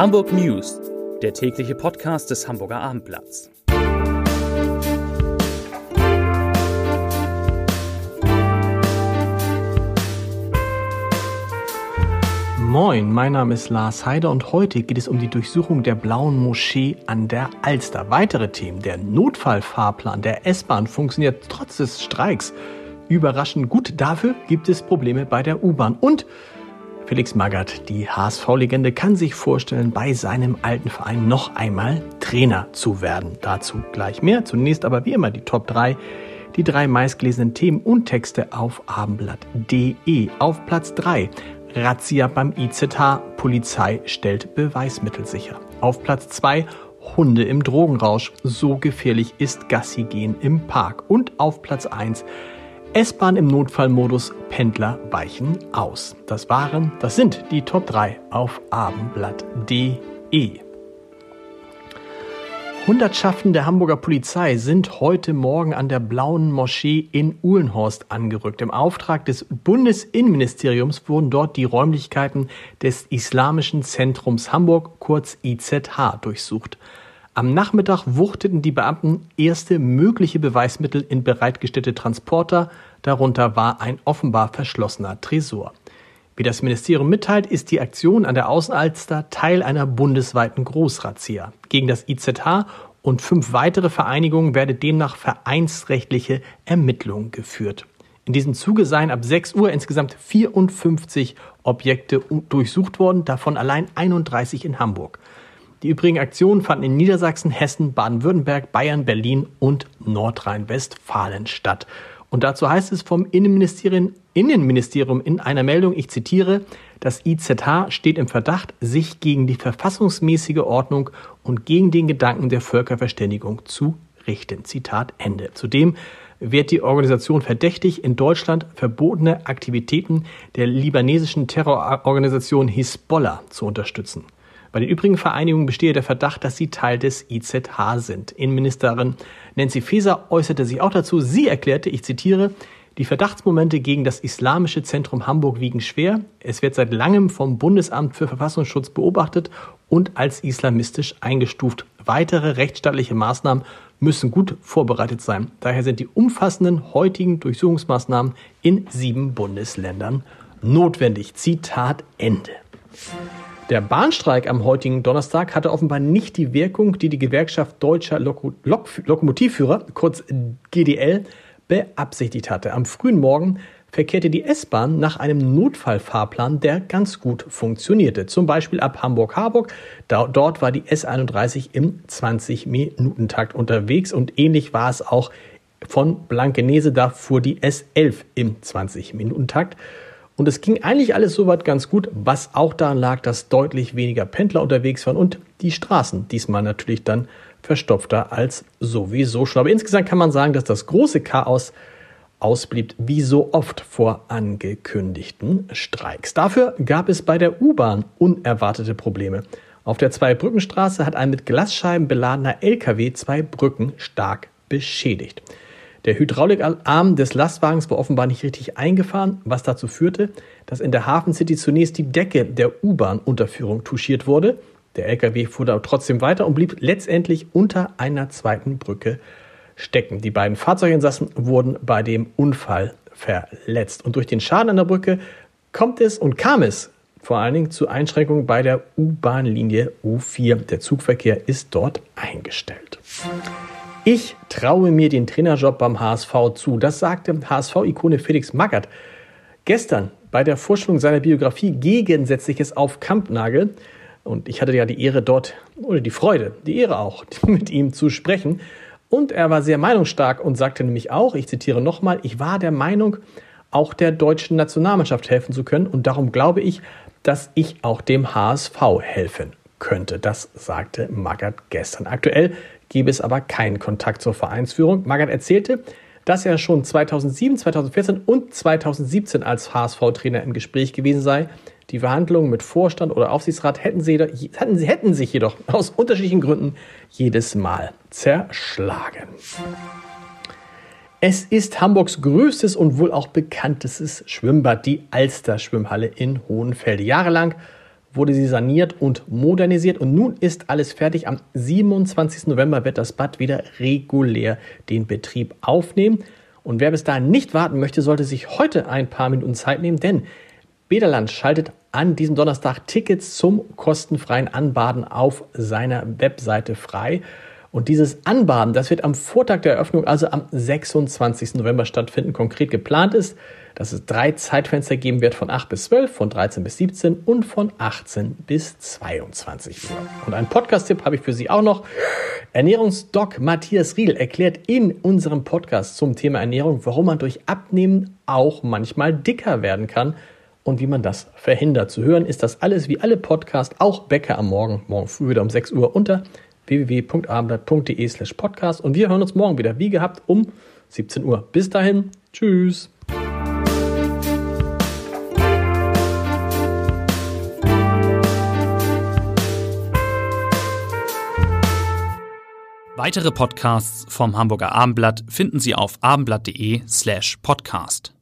Hamburg News, der tägliche Podcast des Hamburger Abendblatts. Moin, mein Name ist Lars Heider und heute geht es um die Durchsuchung der Blauen Moschee an der Alster. Weitere Themen. Der Notfallfahrplan der S-Bahn funktioniert trotz des Streiks überraschend gut. Dafür gibt es Probleme bei der U-Bahn. Und Felix Magath, die HSV-Legende, kann sich vorstellen, bei seinem alten Verein noch einmal Trainer zu werden. Dazu gleich mehr. Zunächst aber wie immer die Top 3, die drei meistgelesenen Themen und Texte auf abendblatt.de. Auf Platz 3 Razzia beim IZH, Polizei stellt Beweismittel sicher. Auf Platz 2 Hunde im Drogenrausch, so gefährlich ist Gassi gehen im Park. Und auf Platz 1 S-Bahn im Notfallmodus, Pendler weichen aus. Das waren, das sind die Top 3 auf abendblatt.de. Hundertschaften der Hamburger Polizei sind heute Morgen an der Blauen Moschee in Uhlenhorst angerückt. Im Auftrag des Bundesinnenministeriums wurden dort die Räumlichkeiten des Islamischen Zentrums Hamburg, kurz IZH, durchsucht. Am Nachmittag wuchteten die Beamten erste mögliche Beweismittel in bereitgestellte Transporter, darunter war ein offenbar verschlossener Tresor. Wie das Ministerium mitteilt, ist die Aktion an der Außenalster Teil einer bundesweiten Großrazzia. Gegen das IZH und fünf weitere Vereinigungen werde demnach vereinsrechtliche Ermittlungen geführt. In diesem Zuge seien ab 6 Uhr insgesamt 54 Objekte durchsucht worden, davon allein 31 in Hamburg. Die übrigen Aktionen fanden in Niedersachsen, Hessen, Baden-Württemberg, Bayern, Berlin und Nordrhein-Westfalen statt. Und dazu heißt es vom Innenministerium, Innenministerium in einer Meldung, ich zitiere, das IZH steht im Verdacht, sich gegen die verfassungsmäßige Ordnung und gegen den Gedanken der Völkerverständigung zu richten. Zitat Ende. Zudem wird die Organisation verdächtig, in Deutschland verbotene Aktivitäten der libanesischen Terrororganisation Hisbollah zu unterstützen. Bei den übrigen Vereinigungen bestehe der Verdacht, dass sie Teil des IZH sind. Innenministerin Nancy Faeser äußerte sich auch dazu. Sie erklärte, ich zitiere, die Verdachtsmomente gegen das Islamische Zentrum Hamburg wiegen schwer. Es wird seit langem vom Bundesamt für Verfassungsschutz beobachtet und als islamistisch eingestuft. Weitere rechtsstaatliche Maßnahmen müssen gut vorbereitet sein. Daher sind die umfassenden heutigen Durchsuchungsmaßnahmen in sieben Bundesländern notwendig. Zitat Ende. Der Bahnstreik am heutigen Donnerstag hatte offenbar nicht die Wirkung, die die Gewerkschaft Deutscher Lok Lok Lokomotivführer, kurz GDL, beabsichtigt hatte. Am frühen Morgen verkehrte die S-Bahn nach einem Notfallfahrplan, der ganz gut funktionierte. Zum Beispiel ab Hamburg-Harburg. Dort war die S31 im 20-Minuten-Takt unterwegs und ähnlich war es auch von Blankenese. Da fuhr die S11 im 20-Minuten-Takt. Und es ging eigentlich alles soweit ganz gut, was auch daran lag, dass deutlich weniger Pendler unterwegs waren und die Straßen diesmal natürlich dann verstopfter als sowieso schon. Aber insgesamt kann man sagen, dass das große Chaos ausblieb, wie so oft vor angekündigten Streiks. Dafür gab es bei der U-Bahn unerwartete Probleme. Auf der Zweibrückenstraße hat ein mit Glasscheiben beladener LKW zwei Brücken stark beschädigt. Der Hydraulikarm des Lastwagens war offenbar nicht richtig eingefahren, was dazu führte, dass in der Hafen City zunächst die Decke der U-Bahn-Unterführung touchiert wurde. Der LKW fuhr da trotzdem weiter und blieb letztendlich unter einer zweiten Brücke stecken. Die beiden Fahrzeuginsassen wurden bei dem Unfall verletzt. Und durch den Schaden an der Brücke kommt es und kam es vor allen Dingen zu Einschränkungen bei der U-Bahn-Linie U4. Der Zugverkehr ist dort eingestellt. Ich traue mir den Trainerjob beim HSV zu. Das sagte HSV-Ikone Felix Magath gestern bei der Vorstellung seiner Biografie Gegensätzliches auf Kampnagel. Und ich hatte ja die Ehre dort, oder die Freude, die Ehre auch, mit ihm zu sprechen. Und er war sehr meinungsstark und sagte nämlich auch, ich zitiere nochmal, ich war der Meinung, auch der deutschen Nationalmannschaft helfen zu können. Und darum glaube ich, dass ich auch dem HSV helfen könnte. Das sagte Magath gestern. Aktuell gebe es aber keinen Kontakt zur Vereinsführung. Magath erzählte, dass er schon 2007, 2014 und 2017 als HSV-Trainer im Gespräch gewesen sei. Die Verhandlungen mit Vorstand oder Aufsichtsrat hätten, sie, hätten, hätten sich jedoch aus unterschiedlichen Gründen jedes Mal zerschlagen. Es ist Hamburgs größtes und wohl auch bekanntestes Schwimmbad, die Alster Schwimmhalle in Hohenfelde. Jahrelang wurde sie saniert und modernisiert und nun ist alles fertig. Am 27. November wird das Bad wieder regulär den Betrieb aufnehmen. Und wer bis dahin nicht warten möchte, sollte sich heute ein paar Minuten Zeit nehmen, denn Bederland schaltet an diesem Donnerstag Tickets zum kostenfreien Anbaden auf seiner Webseite frei. Und dieses Anbaden, das wird am Vortag der Eröffnung, also am 26. November stattfinden. Konkret geplant ist, dass es drei Zeitfenster geben wird von 8 bis 12, von 13 bis 17 und von 18 bis 22 Uhr. Und einen Podcast-Tipp habe ich für Sie auch noch. Ernährungsdoc Matthias Riedel erklärt in unserem Podcast zum Thema Ernährung, warum man durch Abnehmen auch manchmal dicker werden kann und wie man das verhindert. Zu hören ist das alles wie alle Podcasts, auch Bäcker am Morgen, morgen früh wieder um 6 Uhr unter www.abendblatt.de slash podcast und wir hören uns morgen wieder, wie gehabt, um 17 Uhr. Bis dahin, tschüss. Weitere Podcasts vom Hamburger Abendblatt finden Sie auf abendblatt.de slash podcast.